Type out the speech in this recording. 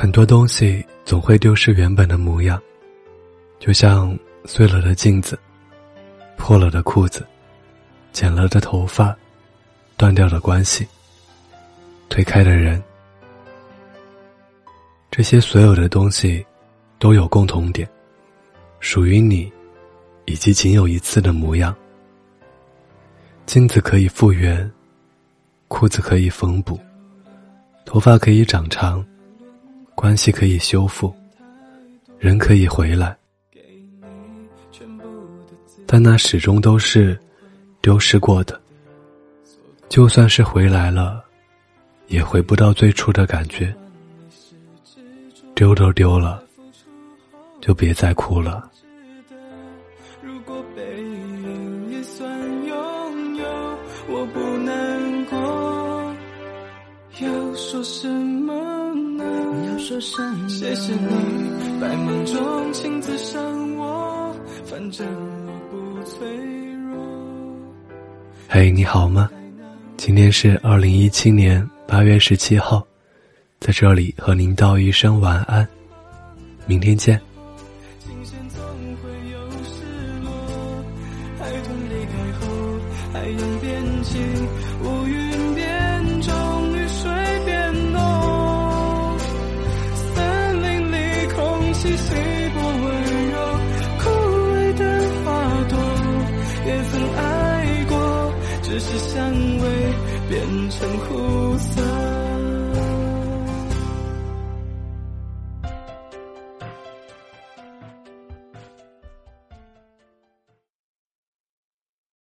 很多东西总会丢失原本的模样，就像碎了的镜子、破了的裤子、剪了的头发、断掉的关系、推开的人。这些所有的东西都有共同点，属于你，以及仅有一次的模样。镜子可以复原，裤子可以缝补，头发可以长长。关系可以修复，人可以回来，但那始终都是丢失过的。就算是回来了，也回不到最初的感觉。丢都丢了，就别再哭了。如果背影也算拥有，我不难过，要说什么？说声谢谢你，百忙中亲自上我，反正我不脆弱。嘿，你好吗？今天是二零一七年八月十七号，在这里和您道一声晚安，明天见。海洋变清，乌云变气息不温柔，枯萎的花朵也曾爱过，只是香味变成苦味。